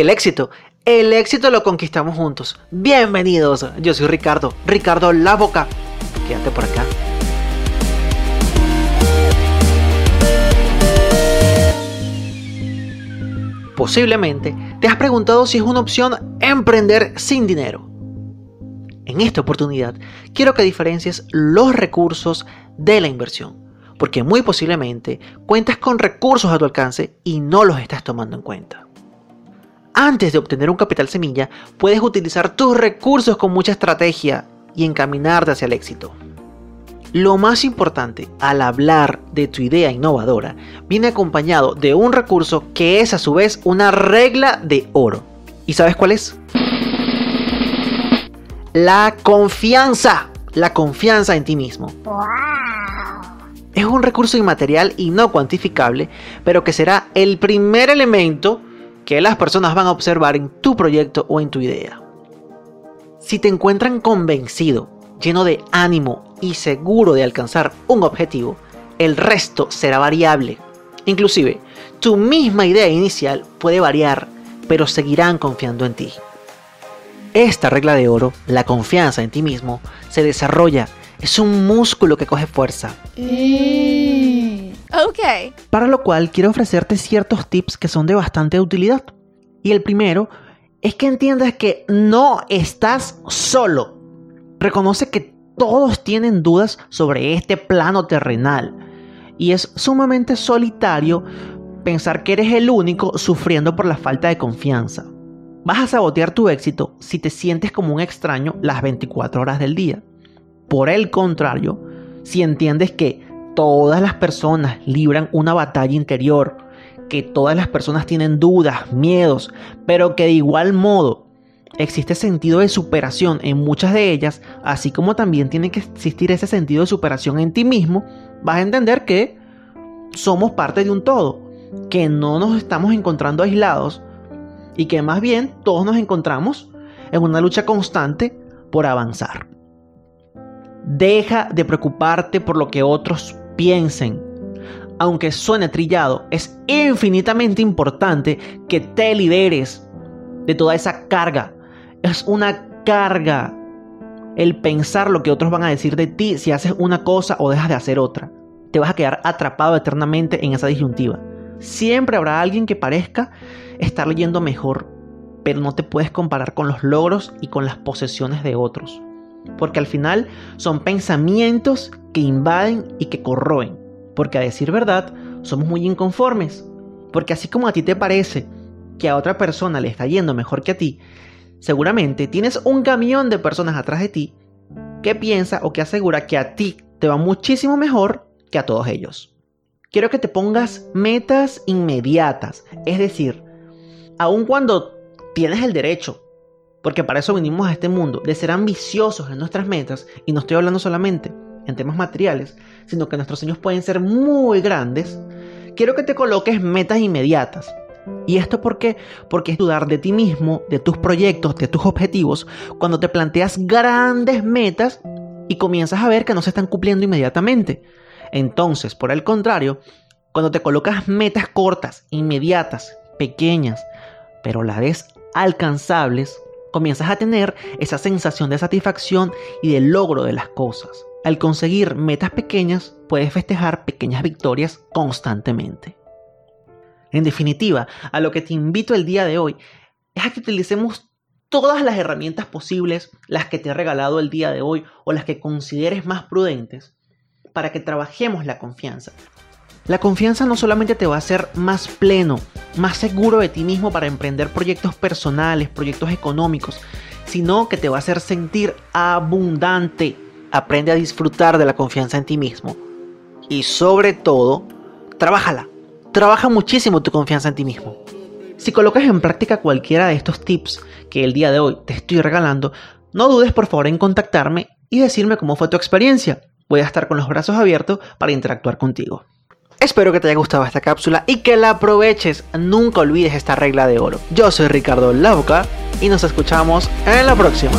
el éxito. El éxito lo conquistamos juntos. Bienvenidos. Yo soy Ricardo, Ricardo La Boca. Quédate por acá. Posiblemente te has preguntado si es una opción emprender sin dinero. En esta oportunidad quiero que diferencies los recursos de la inversión, porque muy posiblemente cuentas con recursos a tu alcance y no los estás tomando en cuenta. Antes de obtener un capital semilla, puedes utilizar tus recursos con mucha estrategia y encaminarte hacia el éxito. Lo más importante al hablar de tu idea innovadora viene acompañado de un recurso que es a su vez una regla de oro. ¿Y sabes cuál es? La confianza. La confianza en ti mismo. Es un recurso inmaterial y no cuantificable, pero que será el primer elemento que las personas van a observar en tu proyecto o en tu idea. Si te encuentran convencido, lleno de ánimo y seguro de alcanzar un objetivo, el resto será variable. Inclusive, tu misma idea inicial puede variar, pero seguirán confiando en ti. Esta regla de oro, la confianza en ti mismo, se desarrolla. Es un músculo que coge fuerza. Para lo cual quiero ofrecerte ciertos tips que son de bastante utilidad. Y el primero es que entiendas que no estás solo. Reconoce que todos tienen dudas sobre este plano terrenal. Y es sumamente solitario pensar que eres el único sufriendo por la falta de confianza. Vas a sabotear tu éxito si te sientes como un extraño las 24 horas del día. Por el contrario, si entiendes que todas las personas libran una batalla interior, que todas las personas tienen dudas, miedos, pero que de igual modo existe sentido de superación en muchas de ellas, así como también tiene que existir ese sentido de superación en ti mismo, vas a entender que somos parte de un todo, que no nos estamos encontrando aislados y que más bien todos nos encontramos en una lucha constante por avanzar. Deja de preocuparte por lo que otros piensen. Aunque suene trillado, es infinitamente importante que te liberes de toda esa carga. Es una carga el pensar lo que otros van a decir de ti si haces una cosa o dejas de hacer otra. Te vas a quedar atrapado eternamente en esa disyuntiva. Siempre habrá alguien que parezca estar leyendo mejor, pero no te puedes comparar con los logros y con las posesiones de otros porque al final son pensamientos que invaden y que corroen, porque a decir verdad, somos muy inconformes, porque así como a ti te parece que a otra persona le está yendo mejor que a ti, seguramente tienes un camión de personas atrás de ti que piensa o que asegura que a ti te va muchísimo mejor que a todos ellos. Quiero que te pongas metas inmediatas, es decir, aun cuando tienes el derecho porque para eso venimos a este mundo, de ser ambiciosos en nuestras metas, y no estoy hablando solamente en temas materiales, sino que nuestros sueños pueden ser muy grandes, quiero que te coloques metas inmediatas. ¿Y esto por qué? Porque es dudar de ti mismo, de tus proyectos, de tus objetivos, cuando te planteas grandes metas y comienzas a ver que no se están cumpliendo inmediatamente. Entonces, por el contrario, cuando te colocas metas cortas, inmediatas, pequeñas, pero a la vez alcanzables, comienzas a tener esa sensación de satisfacción y de logro de las cosas. Al conseguir metas pequeñas, puedes festejar pequeñas victorias constantemente. En definitiva, a lo que te invito el día de hoy es a que utilicemos todas las herramientas posibles, las que te he regalado el día de hoy o las que consideres más prudentes, para que trabajemos la confianza, la confianza no solamente te va a hacer más pleno, más seguro de ti mismo para emprender proyectos personales, proyectos económicos, sino que te va a hacer sentir abundante. Aprende a disfrutar de la confianza en ti mismo. Y sobre todo, trabájala. Trabaja muchísimo tu confianza en ti mismo. Si colocas en práctica cualquiera de estos tips que el día de hoy te estoy regalando, no dudes por favor en contactarme y decirme cómo fue tu experiencia. Voy a estar con los brazos abiertos para interactuar contigo. Espero que te haya gustado esta cápsula y que la aproveches. Nunca olvides esta regla de oro. Yo soy Ricardo Lauca y nos escuchamos en la próxima.